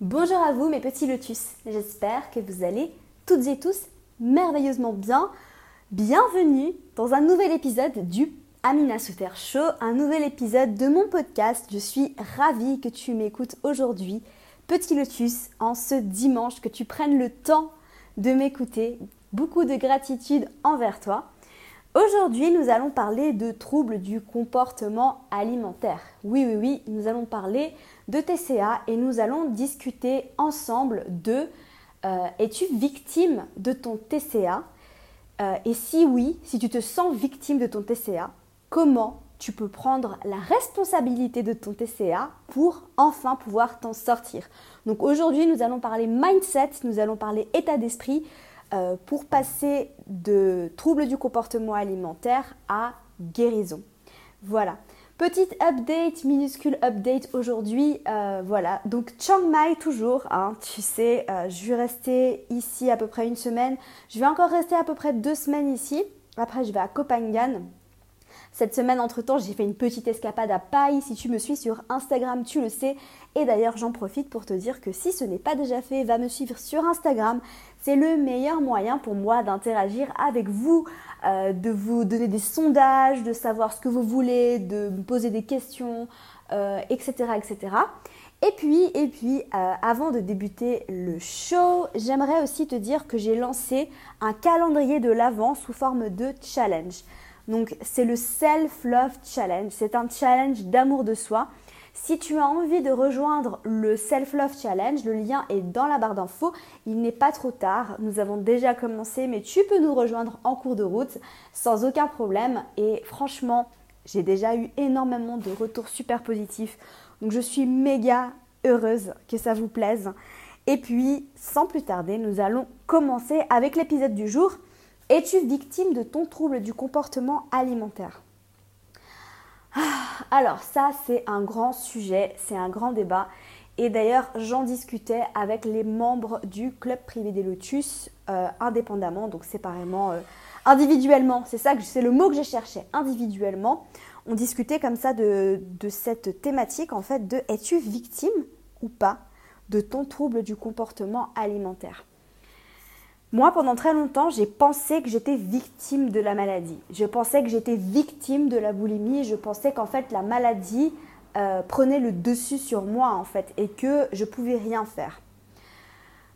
Bonjour à vous mes petits lotus, j'espère que vous allez toutes et tous merveilleusement bien. Bienvenue dans un nouvel épisode du Amina Souter Show, un nouvel épisode de mon podcast. Je suis ravie que tu m'écoutes aujourd'hui, petit lotus, en ce dimanche, que tu prennes le temps de m'écouter. Beaucoup de gratitude envers toi. Aujourd'hui, nous allons parler de troubles du comportement alimentaire. Oui, oui, oui, nous allons parler de TCA et nous allons discuter ensemble de euh, es-tu victime de ton TCA euh, Et si oui, si tu te sens victime de ton TCA, comment tu peux prendre la responsabilité de ton TCA pour enfin pouvoir t'en sortir? Donc aujourd'hui, nous allons parler mindset, nous allons parler état d'esprit, euh, pour passer de troubles du comportement alimentaire à guérison. Voilà. Petite update, minuscule update aujourd'hui. Euh, voilà, donc Chiang Mai toujours. Hein, tu sais, euh, je vais rester ici à peu près une semaine. Je vais encore rester à peu près deux semaines ici. Après, je vais à Copenhagen cette semaine, entre-temps, j'ai fait une petite escapade à Paille. Si tu me suis sur Instagram, tu le sais. Et d'ailleurs, j'en profite pour te dire que si ce n'est pas déjà fait, va me suivre sur Instagram. C'est le meilleur moyen pour moi d'interagir avec vous, euh, de vous donner des sondages, de savoir ce que vous voulez, de me poser des questions, etc., euh, etc. Et puis, et puis euh, avant de débuter le show, j'aimerais aussi te dire que j'ai lancé un calendrier de l'avant sous forme de challenge. Donc c'est le Self-Love Challenge. C'est un challenge d'amour de soi. Si tu as envie de rejoindre le Self-Love Challenge, le lien est dans la barre d'infos. Il n'est pas trop tard. Nous avons déjà commencé, mais tu peux nous rejoindre en cours de route sans aucun problème. Et franchement, j'ai déjà eu énormément de retours super positifs. Donc je suis méga heureuse que ça vous plaise. Et puis, sans plus tarder, nous allons commencer avec l'épisode du jour. Es-tu victime de ton trouble du comportement alimentaire? Ah, Alors ça, c'est un grand sujet, c'est un grand débat. Et d'ailleurs, j'en discutais avec les membres du club privé des lotus euh, indépendamment, donc séparément, euh, individuellement. C'est ça c'est le mot que j'ai cherché, individuellement. On discutait comme ça de, de cette thématique en fait de es-tu victime ou pas de ton trouble du comportement alimentaire? Moi, pendant très longtemps, j'ai pensé que j'étais victime de la maladie. Je pensais que j'étais victime de la boulimie. Je pensais qu'en fait, la maladie euh, prenait le dessus sur moi, en fait, et que je pouvais rien faire.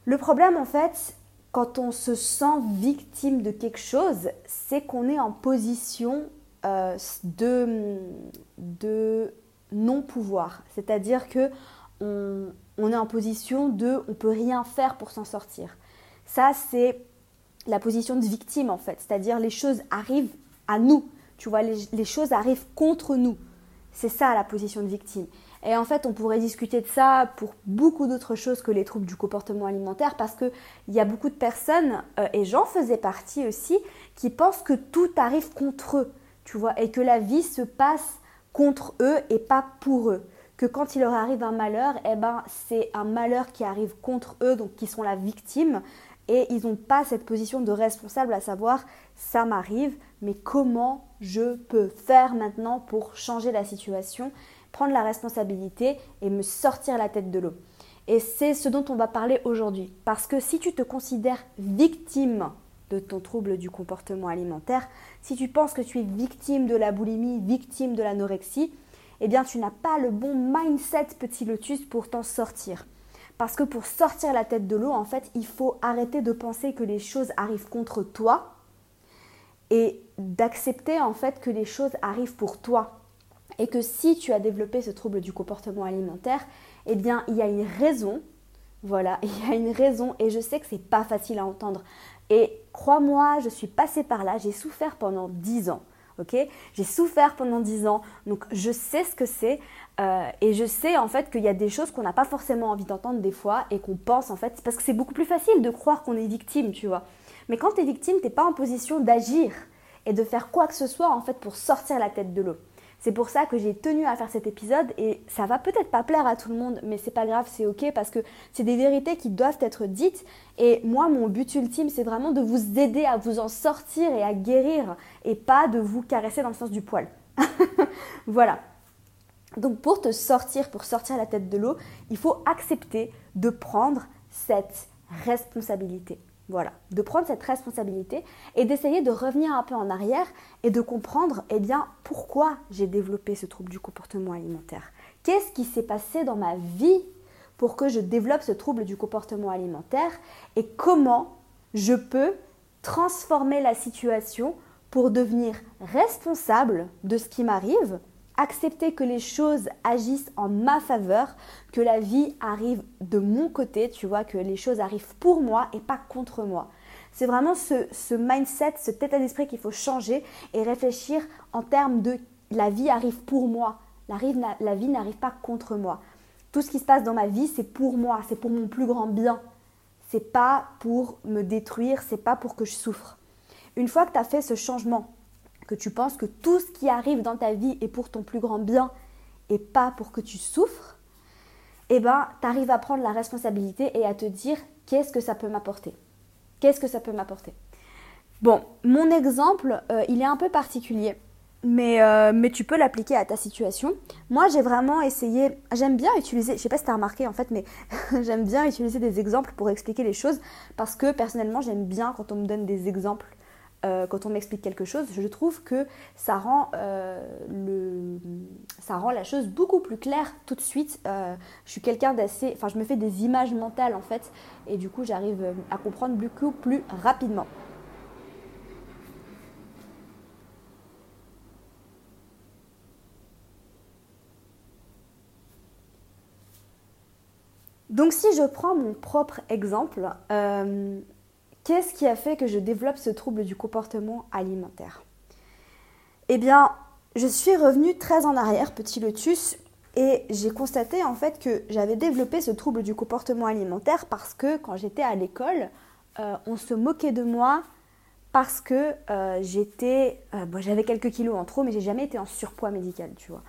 Le problème, en fait, quand on se sent victime de quelque chose, c'est qu'on est en position euh, de, non-pouvoir. C'est-à-dire que on, on est en position de on peut rien faire pour s'en sortir. Ça, c'est la position de victime en fait. C'est-à-dire les choses arrivent à nous. Tu vois, les, choses arrivent contre nous. C'est ça la position de victime. Et en fait, on pourrait discuter de ça pour beaucoup d'autres choses que les troubles du comportement alimentaire parce qu'il y a beaucoup de personnes, euh, et j'en faisais partie aussi, qui pensent que tout arrive contre eux, tu vois, et que la vie se passe contre eux et pas pour eux. Que quand il leur arrive un malheur, eh ben, c'est un malheur qui arrive contre eux, donc qui sont la victime, et ils n'ont pas cette position de responsable à savoir ça m'arrive, mais comment je peux faire maintenant pour changer la situation, prendre la responsabilité et me sortir la tête de l'eau. Et c'est ce dont on va parler aujourd'hui. Parce que si tu te considères victime de ton trouble du comportement alimentaire, si tu penses que tu es victime de la boulimie, victime de l'anorexie, eh bien tu n'as pas le bon mindset petit lotus pour t'en sortir. Parce que pour sortir la tête de l'eau, en fait, il faut arrêter de penser que les choses arrivent contre toi et d'accepter en fait que les choses arrivent pour toi. Et que si tu as développé ce trouble du comportement alimentaire, eh bien, il y a une raison. Voilà, il y a une raison et je sais que c'est pas facile à entendre. Et crois-moi, je suis passée par là, j'ai souffert pendant 10 ans. Ok? J'ai souffert pendant 10 ans, donc je sais ce que c'est. Euh, et je sais en fait qu'il y a des choses qu'on n'a pas forcément envie d'entendre des fois et qu'on pense en fait, parce que c'est beaucoup plus facile de croire qu'on est victime, tu vois. Mais quand tu es victime, tu n'es pas en position d'agir et de faire quoi que ce soit en fait pour sortir la tête de l'eau. C'est pour ça que j'ai tenu à faire cet épisode et ça va peut-être pas plaire à tout le monde, mais c'est pas grave, c'est ok parce que c'est des vérités qui doivent être dites. Et moi, mon but ultime, c'est vraiment de vous aider à vous en sortir et à guérir et pas de vous caresser dans le sens du poil. voilà. Donc pour te sortir, pour sortir la tête de l'eau, il faut accepter de prendre cette responsabilité. Voilà, de prendre cette responsabilité et d'essayer de revenir un peu en arrière et de comprendre eh pourquoi j'ai développé ce trouble du comportement alimentaire. Qu'est-ce qui s'est passé dans ma vie pour que je développe ce trouble du comportement alimentaire et comment je peux transformer la situation pour devenir responsable de ce qui m'arrive, accepter que les choses agissent en ma faveur, que la vie arrive de mon côté, tu vois, que les choses arrivent pour moi et pas contre moi. C'est vraiment ce, mindset, ce état d'esprit qu'il faut changer et réfléchir en termes de la vie arrive pour moi, la vie n'arrive pas contre moi. Tout ce qui se passe dans ma vie, c'est pour moi, c'est pour mon plus grand bien. C'est pas pour me détruire, c'est pas pour que je souffre. Une fois que tu as fait ce changement, que tu penses que tout ce qui arrive dans ta vie est pour ton plus grand bien et pas pour que tu souffres, eh ben, tu arrives à prendre la responsabilité et à te dire qu'est-ce que ça peut m'apporter? Qu'est-ce que ça peut m'apporter? Bon, mon exemple, euh, il est un peu particulier mais, euh, mais tu peux l'appliquer à ta situation. Moi, j'ai vraiment essayé, j'aime bien utiliser, je sais pas si tu as remarqué en fait, mais j'aime bien utiliser des exemples pour expliquer les choses parce que personnellement, j'aime bien quand on me donne des exemples, euh, quand on m'explique quelque chose. Je trouve que ça rend, euh, le, ça rend la chose beaucoup plus claire tout de suite. je suis quelqu'un d'assez, enfin, je me fais des images mentales en fait, et du coup, j'arrive à comprendre beaucoup plus rapidement. Donc si je prends mon propre exemple, euh, qu'est-ce qui a fait que je développe ce trouble du comportement alimentaire? Eh bien, je suis revenue très en arrière, petit lotus, et j'ai constaté en fait que j'avais développé ce trouble du comportement alimentaire parce que quand j'étais à l'école, euh, on se moquait de moi parce que euh, j'étais, j'avais quelques kilos en trop, mais j'ai jamais été en surpoids médical, tu vois.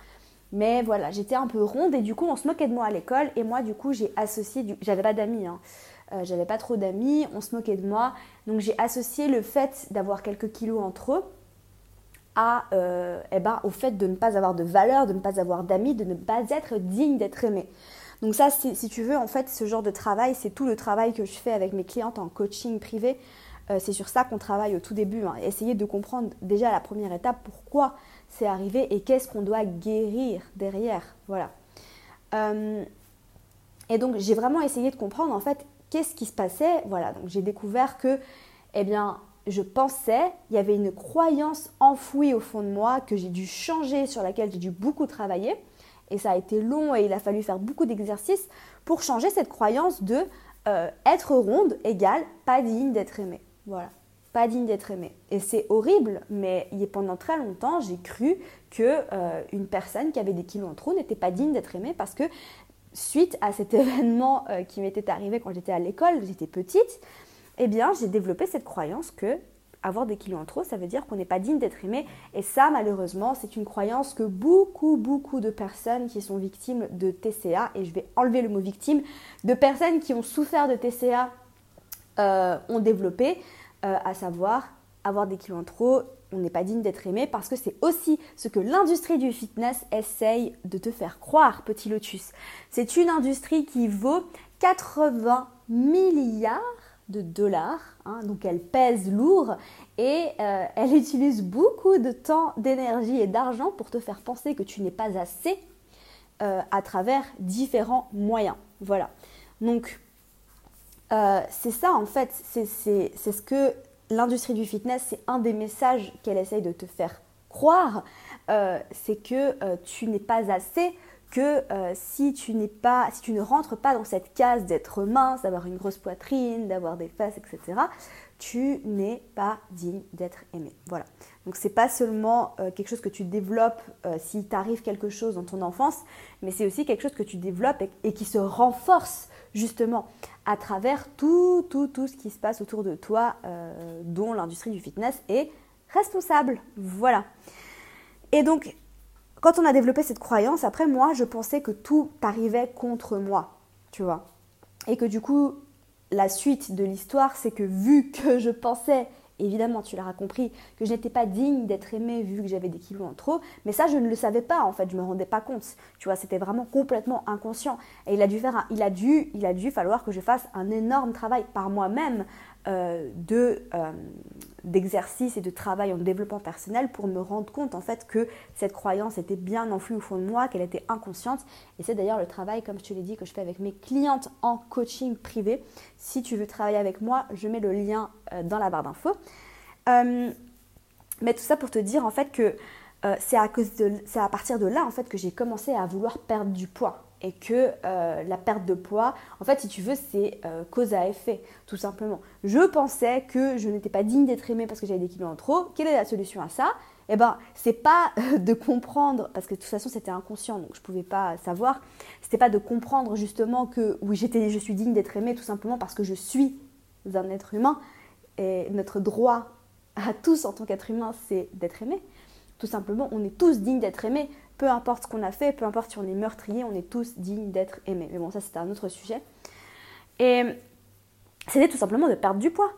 Mais voilà, j'étais un peu ronde et du coup, on se moquait de moi à l'école. Et moi, du coup, j'ai associé. J'avais pas d'amis, hein. Euh, j'avais pas trop d'amis, on se moquait de moi. Donc, j'ai associé le fait d'avoir quelques kilos entre eux à, euh, eh ben, au fait de ne pas avoir de valeur, de ne pas avoir d'amis, de ne pas être digne d'être aimé. Donc ça, si tu veux, en fait, ce genre de travail, c'est tout le travail que je fais avec mes clientes en coaching privé. Euh, c'est sur ça qu'on travaille au tout début. Hein. Essayer de comprendre déjà la première étape pourquoi c'est arrivé et qu'est-ce qu'on doit guérir derrière. Voilà. Et donc j'ai vraiment essayé de comprendre en fait qu'est-ce qui se passait. Voilà, donc j'ai découvert que, eh bien, je pensais, il y avait une croyance enfouie au fond de moi que j'ai dû changer, sur laquelle j'ai dû beaucoup travailler. Et ça a été long et il a fallu faire beaucoup d'exercices pour changer cette croyance de euh, être ronde égale pas digne d'être aimée. Voilà pas digne d'être aimé. Et c'est horrible, mais pendant très longtemps, j'ai cru que euh, une personne qui avait des kilos en trop n'était pas digne d'être aimée parce que suite à cet événement euh, qui m'était arrivé quand j'étais à l'école, j'étais petite, eh bien, j'ai développé cette croyance que avoir des kilos en trop, ça veut dire qu'on n'est pas digne d'être aimé. Et ça, malheureusement, c'est une croyance que beaucoup, beaucoup de personnes qui sont victimes de TCA, et je vais enlever le mot victime, de personnes qui ont souffert de TCA euh, ont développé. Euh, à savoir avoir des kilos en trop, on n'est pas digne d'être aimé parce que c'est aussi ce que l'industrie du fitness essaye de te faire croire, petit lotus. C'est une industrie qui vaut 80 milliards de dollars, hein, donc elle pèse lourd et euh, elle utilise beaucoup de temps, d'énergie et d'argent pour te faire penser que tu n'es pas assez euh, à travers différents moyens. Voilà. Donc euh, c'est ça en fait, c'est ce que l'industrie du fitness, c'est un des messages qu'elle essaye de te faire croire, euh, c'est que euh, tu n'es pas assez, que si tu n'es pas, si tu ne rentres pas dans cette case d'être mince, d'avoir une grosse poitrine, d'avoir des fesses, etc., tu n'es pas digne d'être aimé. Voilà. Donc c'est pas seulement quelque chose que tu développes si t'arrive quelque chose dans ton enfance, mais c'est aussi quelque chose que tu développes et qui se renforce justement à travers tout, tout, tout ce qui se passe autour de toi, euh, dont l'industrie du fitness est responsable. Voilà. Et donc, quand on a développé cette croyance, après moi, je pensais que tout arrivait contre moi, tu vois. Et que du coup, la suite de l'histoire, c'est que vu que je pensais évidemment, tu l'auras compris, que je n'étais pas digne d'être aimée vu que j'avais des kilos en trop, mais ça, je ne le savais pas, en fait, je me rendais pas compte. Tu vois, c'était vraiment complètement inconscient. Et il a dû faire il a dû, il a dû falloir que je fasse un énorme travail par moi-même euh, euh, d'exercice et de travail en développement personnel pour me rendre compte en fait que cette croyance était bien enfouie au fond de moi, qu'elle était inconsciente. Et c'est d'ailleurs le travail, comme je te l'ai dit, que je fais avec mes clientes en coaching privé. Si tu veux travailler avec moi, je mets le lien euh, dans la barre d'infos. mais tout ça pour te dire en fait que c'est à, à partir de là en fait que j'ai commencé à vouloir perdre du poids et que euh, la perte de poids, en fait, si tu veux, c'est euh, cause à effet, tout simplement. Je pensais que je n'étais pas digne d'être aimée parce que j'avais des kilos en trop. Quelle est la solution à ça? Eh ben, c'est pas de comprendre, parce que de toute façon, c'était inconscient, donc je pouvais pas savoir. C'était pas de comprendre justement que oui, j'étais, je suis digne d'être aimée, tout simplement parce que je suis un être humain et notre droit à tous en tant qu'être humain, c'est d'être aimé. Tout simplement, on est tous dignes d'être aimés peu importe ce qu'on a fait, peu importe si on est meurtrier, on est tous dignes d'être aimés. Mais bon, ça c'était un autre sujet. Et c'était tout simplement de perdre du poids.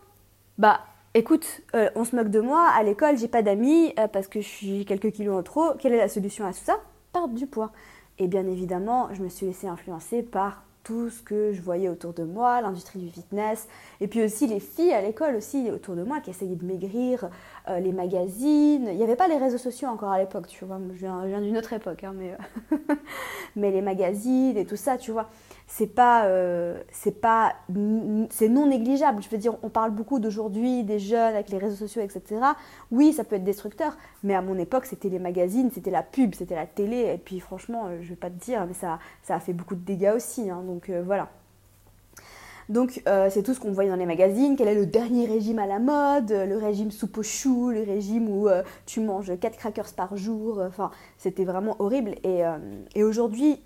Bah, écoute, euh, on se moque de moi, à l'école j'ai pas d'amis euh, parce que je suis quelques kilos en trop. Quelle est la solution à tout ça? Perdre du poids. Et bien évidemment, je me suis laissée influencer par tout ce que je voyais autour de moi, l'industrie du fitness, et puis aussi les filles à l'école aussi autour de moi qui essayaient de maigrir, euh, les magazines. Il n'y avait pas les réseaux sociaux encore à l'époque, tu vois. Je viens, d'une autre époque, hein, mais, mais les magazines et tout ça, tu vois c'est pas, euh, c'est pas, c'est non négligeable. Je veux dire, on parle beaucoup d'aujourd'hui des jeunes avec les réseaux sociaux, etc. Oui, ça peut être destructeur, mais à mon époque, c'était les magazines, c'était la pub, c'était la télé. Et puis, franchement, euh, je vais pas te dire, mais ça, ça a fait beaucoup de dégâts aussi. Hein. donc euh, voilà. Donc c'est tout ce qu'on voyait dans les magazines, quel est le dernier régime à la mode, le régime soupe aux choux, le régime où tu manges 4 crackers par jour, enfin c'était vraiment horrible. Et, et aujourd'hui,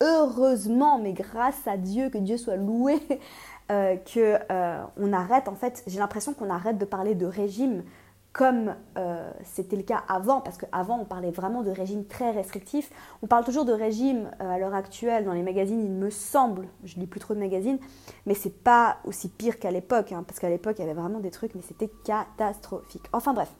heureusement, mais grâce à Dieu, que Dieu soit loué, euh, que euh, on arrête, en fait, j'ai l'impression qu'on arrête de parler de régime comme euh, c'était le cas avant, parce qu'avant on parlait vraiment de régime très restrictif. On parle toujours de régime à l'heure actuelle dans les magazines, il me semble, je lis plus trop de magazines, mais c'est pas aussi pire qu'à l'époque, hein, parce qu'à l'époque il y avait vraiment des trucs, mais c'était catastrophique. Enfin bref,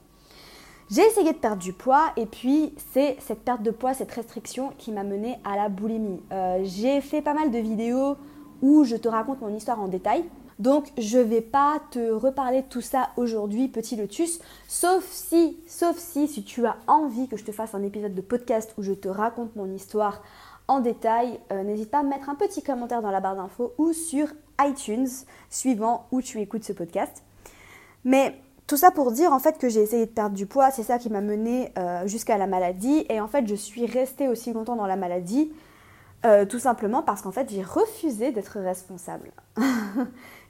j'ai essayé de perdre du poids et puis c'est cette perte de poids, cette restriction qui m'a menée à la boulimie. Euh, j'ai fait pas mal de vidéos où je te raconte mon histoire en détail. Donc je vais pas te reparler de tout ça aujourd'hui, petit lotus, sauf si, sauf si, si tu as envie que je te fasse un épisode de podcast où je te raconte mon histoire en détail, euh, n'hésite pas à mettre un petit commentaire dans la barre d'infos ou sur iTunes, suivant où tu écoutes ce podcast. Mais tout ça pour dire en fait que j'ai essayé de perdre du poids, c'est ça qui m'a mené euh, jusqu'à la maladie. Et en fait je suis restée aussi longtemps dans la maladie euh, tout simplement parce qu'en fait j'ai refusé d'être responsable.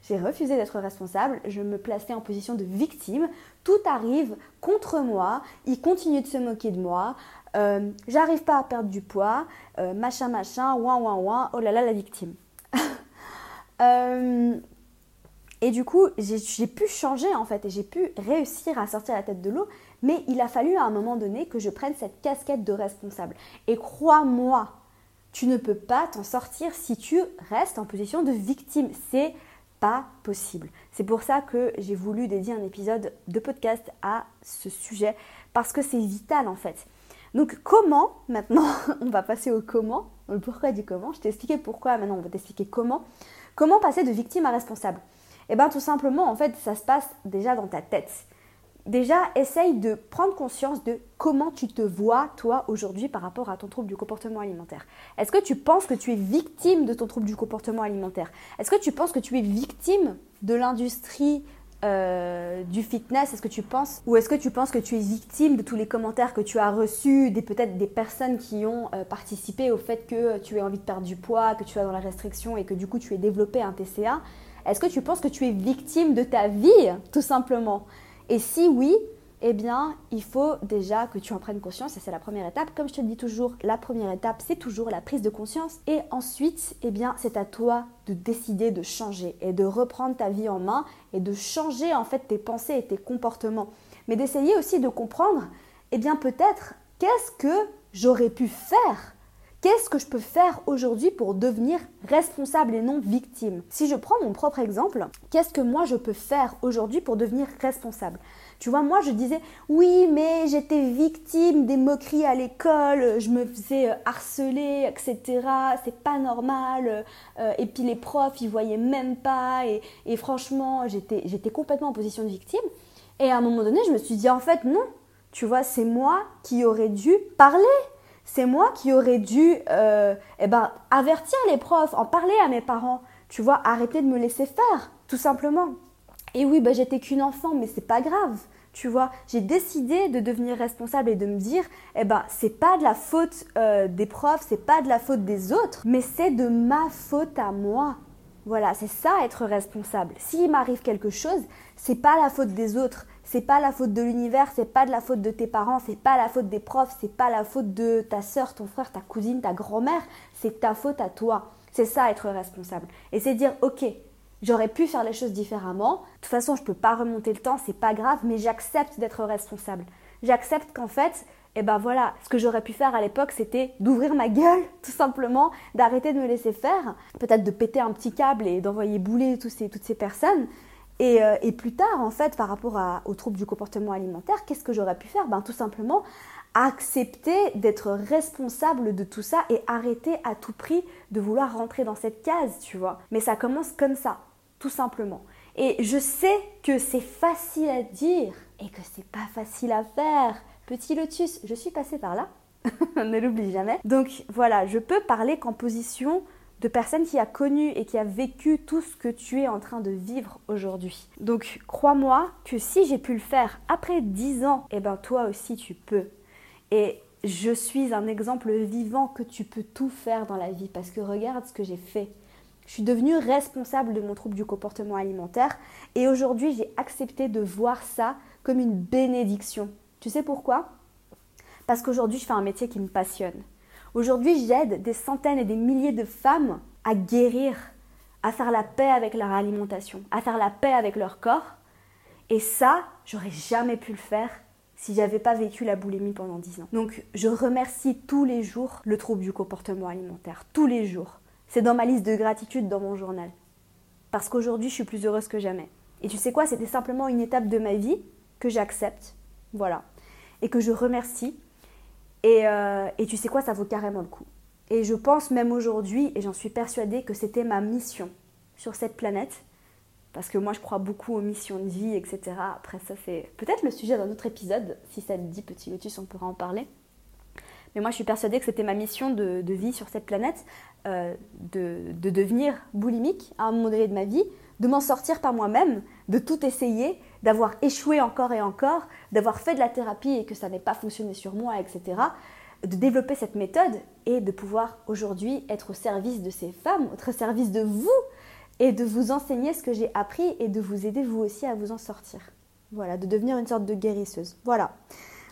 j'ai refusé d'être responsable, je me plaçais en position de victime, tout arrive contre moi, ils continuent de se moquer de moi, euh, j'arrive pas à perdre du poids, machin machin, ouin ouin ouin, oh là là la victime. Et du coup, j'ai pu changer en fait et j'ai pu réussir à sortir la tête de l'eau, mais il a fallu à un moment donné que je prenne cette casquette de responsable. Et crois-moi, tu ne peux pas t'en sortir si tu restes en position de victime. C'est pas possible. C'est pour ça que j'ai voulu dédier un épisode de podcast à ce sujet parce que c'est vital en fait. Donc comment maintenant On va passer au comment. Le pourquoi du comment. Je t'ai expliqué pourquoi, maintenant on va t'expliquer comment. Comment passer de victime à responsable? Eh bien tout simplement, en fait, ça se passe déjà dans ta tête. Déjà, essaye de prendre conscience de comment tu te vois, toi, aujourd'hui, par rapport à ton trouble du comportement alimentaire. Est-ce que tu penses que tu es victime de ton trouble du comportement alimentaire Est-ce que tu penses que tu es victime de l'industrie euh, du fitness ou est-ce que tu penses que tu es victime de tous les commentaires que tu as reçus, des peut-être des personnes qui ont euh, participé au fait que tu aies envie de perdre du poids, que tu es dans la restriction et que du coup tu aies développé un TCA est-ce que tu penses que tu es victime de ta vie, tout simplement? Et si oui, eh bien, il faut déjà que tu en prennes conscience, et c'est la première étape. Comme je te le dis toujours, la première étape, c'est toujours la prise de conscience. Et ensuite, eh bien, c'est à toi de décider de changer et de reprendre ta vie en main et de changer en fait tes pensées et tes comportements. Mais d'essayer aussi de comprendre, eh bien, peut-être, qu'est-ce que j'aurais pu faire Qu'est-ce que je peux faire aujourd'hui pour devenir responsable et non victime? Si je prends mon propre exemple, qu'est-ce que moi je peux faire aujourd'hui pour devenir responsable? Tu vois, moi je disais oui, mais j'étais victime des moqueries à l'école, je me faisais euh, harceler, etc. C'est pas normal. Euh, et puis les profs, ils voyaient même pas. Et, et franchement, j'étais complètement en position de victime. Et à un moment donné, je me suis dit en fait non. Tu vois, c'est moi qui aurais dû parler c'est moi qui aurais dû euh, eh ben, avertir les profs, en parler à mes parents, tu vois, arrêter de me laisser faire, tout simplement. Et oui, ben, j'étais qu'une enfant, mais c'est pas grave. Tu vois, j'ai décidé de devenir responsable et de me dire, eh ben, c'est pas de la faute euh, des profs, c'est pas de la faute des autres, mais c'est de ma faute à moi. Voilà, c'est ça être responsable. S'il m'arrive quelque chose, c'est pas la faute des autres, c'est pas la faute de l'univers, c'est pas de la faute de tes parents, c'est pas la faute des profs, c'est pas la faute de ta soeur, ton frère, ta cousine, ta grand-mère, c'est ta faute à toi. C'est ça être responsable. Et c'est dire OK, j'aurais pu faire les choses différemment. De toute façon, je peux pas remonter le temps, c'est pas grave, mais j'accepte d'être responsable. J'accepte qu'en fait, eh ben voilà, ce que j'aurais pu faire à l'époque, c'était d'ouvrir ma gueule, tout simplement, d'arrêter de me laisser faire, peut-être de péter un petit câble et d'envoyer bouler toutes ces personnes. Euh, et, plus tard, en fait, par rapport aux troubles du comportement alimentaire, qu'est-ce que j'aurais pu faire? Ben, Tout simplement accepter d'être responsable de tout ça et arrêter à tout prix de vouloir rentrer dans cette case, tu vois. Mais ça commence comme ça, tout simplement. Et je sais que c'est facile à dire et que c'est pas facile à faire. Petit lotus, je suis passée par là, ne l'oublie jamais. Donc voilà, je peux parler qu'en position de personnes qui a connu et qui a vécu tout ce que tu es en train de vivre aujourd'hui. Donc crois-moi que si j'ai pu le faire après 10 ans, eh ben toi aussi tu peux. Et je suis un exemple vivant que tu peux tout faire dans la vie parce que regarde ce que j'ai fait. Je suis devenue responsable de mon trouble du comportement alimentaire et aujourd'hui j'ai accepté de voir ça comme une bénédiction. Tu sais pourquoi? Parce qu'aujourd'hui je fais un métier qui me passionne. Aujourd'hui, j'aide des centaines et des milliers de femmes à guérir, à faire la paix avec leur alimentation, à faire la paix avec leur corps. Et ça, j'aurais jamais pu le faire si j'avais pas vécu la boulimie pendant 10 ans. Donc, je remercie tous les jours le trouble du comportement alimentaire, tous les jours. C'est dans ma liste de gratitude dans mon journal. Parce qu'aujourd'hui, je suis plus heureuse que jamais. Et tu sais quoi, c'était simplement une étape de ma vie que j'accepte, voilà, et que je remercie euh, et, tu sais quoi, ça vaut carrément le coup. Et je pense même aujourd'hui, et j'en suis persuadée, que c'était ma mission sur cette planète. Parce que moi, je crois beaucoup aux missions de vie, etc. Après, ça, c'est peut-être le sujet d'un autre épisode. Si ça te dit, petit lotus, on pourra en parler. Mais moi, je suis persuadée que c'était ma mission de, vie sur cette planète, euh, de, de, devenir boulimique à un moment donné de ma vie, de m'en sortir par moi-même, de tout essayer, d'avoir échoué encore et encore, d'avoir fait de la thérapie et que ça n'ait pas fonctionné sur moi, etc. De développer cette méthode et de pouvoir aujourd'hui être au service de ces femmes, au service de vous et de vous enseigner ce que j'ai appris et de vous aider vous aussi à vous en sortir. Voilà, de devenir une sorte de guérisseuse. Voilà.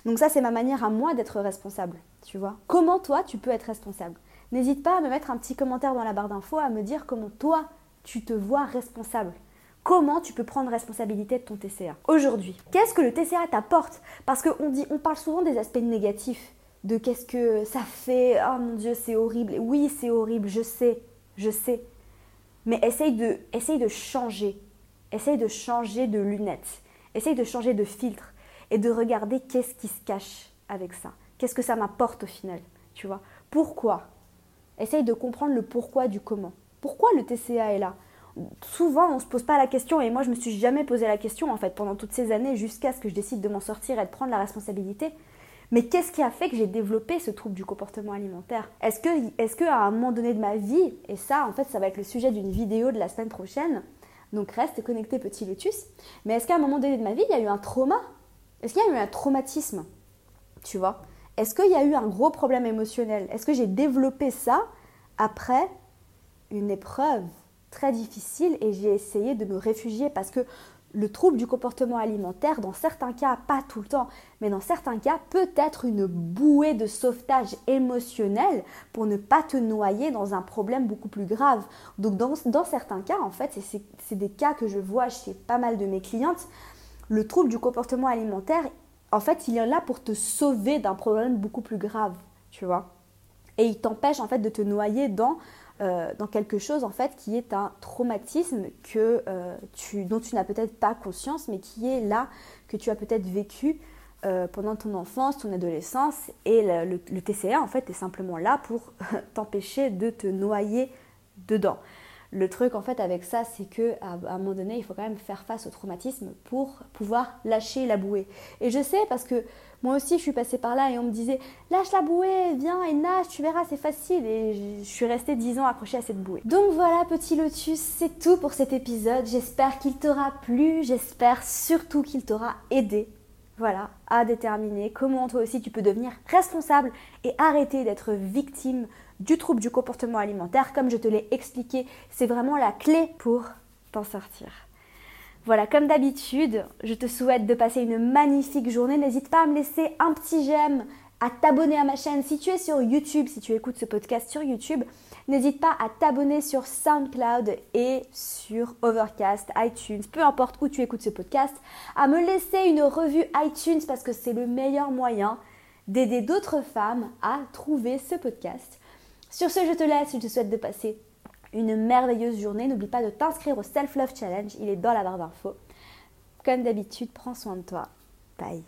Donc ça, c'est ma manière à moi d'être responsable, tu vois. Comment toi, tu peux être responsable? N'hésite pas à me mettre un petit commentaire dans la barre d'infos, à me dire comment toi, tu te vois responsable comment tu peux prendre responsabilité de ton TCA. Aujourd'hui, qu'est-ce que le TCA t'apporte? Parce qu'on dit, on parle souvent des aspects négatifs, de qu'est-ce que ça fait, oh mon Dieu, c'est horrible. Oui, c'est horrible, je sais, je sais. Mais essaye de, essaye de changer. Essaye de changer de lunettes. Essaye de changer de filtre. Et de regarder qu'est-ce qui se cache avec ça. Qu'est-ce que ça m'apporte au final Tu vois? Pourquoi? Essaye de comprendre le pourquoi du comment. Pourquoi le TCA est là? Souvent on se pose pas la question et moi je me suis jamais posé la question en fait pendant toutes ces années jusqu'à ce que je décide de m'en sortir et de prendre la responsabilité. Mais qu'est-ce qui a fait que j'ai développé ce trouble du comportement alimentaire? Est-ce que, est-ce que à un moment donné de ma vie, et ça en fait ça va être le sujet d'une vidéo de la semaine prochaine, donc reste connecté petit lotus, mais est-ce qu'à un moment donné de ma vie il y a eu un trauma? Est-ce qu'il y a eu un traumatisme? Tu vois? Est-ce qu'il y a eu un gros problème émotionnel? Est-ce que j'ai développé ça après une épreuve? Très difficile et j'ai essayé de me réfugier parce que le trouble du comportement alimentaire, dans certains cas, pas tout le temps, mais dans certains cas, peut être une bouée de sauvetage émotionnel pour ne pas te noyer dans un problème beaucoup plus grave. Donc dans, dans certains cas, en fait, c'est des cas que je vois chez pas mal de mes clientes, le trouble du comportement alimentaire, en fait, il est là pour te sauver d'un problème beaucoup plus grave, tu vois. et il t'empêche en fait de te noyer dans, euh, dans quelque chose en fait qui est un traumatisme que, euh, tu, dont tu n'as peut-être pas conscience mais qui est là, que tu as peut-être vécu euh, pendant ton enfance, ton adolescence et le, TCA en fait est simplement là pour t'empêcher de te noyer dedans. Le truc en fait avec ça, c'est que à, un moment donné, il faut quand même faire face au traumatisme pour pouvoir lâcher la bouée. Et je sais parce que moi aussi, je suis passée par là et on me disait lâche la bouée, viens et nage, tu verras, c'est facile. Et je suis restée dix ans accrochée à cette bouée. Donc voilà, petit lotus, c'est tout pour cet épisode. J'espère qu'il t'aura plu. J'espère surtout qu'il t'aura aidé. Voilà, à déterminer comment toi aussi tu peux devenir responsable et arrêter d'être victime du trouble du comportement alimentaire. Comme je te l'ai expliqué, c'est vraiment la clé pour t'en sortir. Voilà, comme d'habitude, je te souhaite de passer une magnifique journée. N'hésite pas à me laisser un petit j'aime, à t'abonner à ma chaîne. Si tu es sur YouTube, si tu écoutes ce podcast sur YouTube, n'hésite pas à t'abonner sur SoundCloud et sur Overcast, iTunes, peu importe où tu écoutes ce podcast, à me laisser une revue iTunes parce que c'est le meilleur moyen d'aider d'autres femmes à trouver ce podcast. Sur ce, je te laisse, je te souhaite de passer une merveilleuse journée. N'oublie pas de t'inscrire au Self Love Challenge, il est dans la barre d'infos. Comme d'habitude, prends soin de toi. Bye.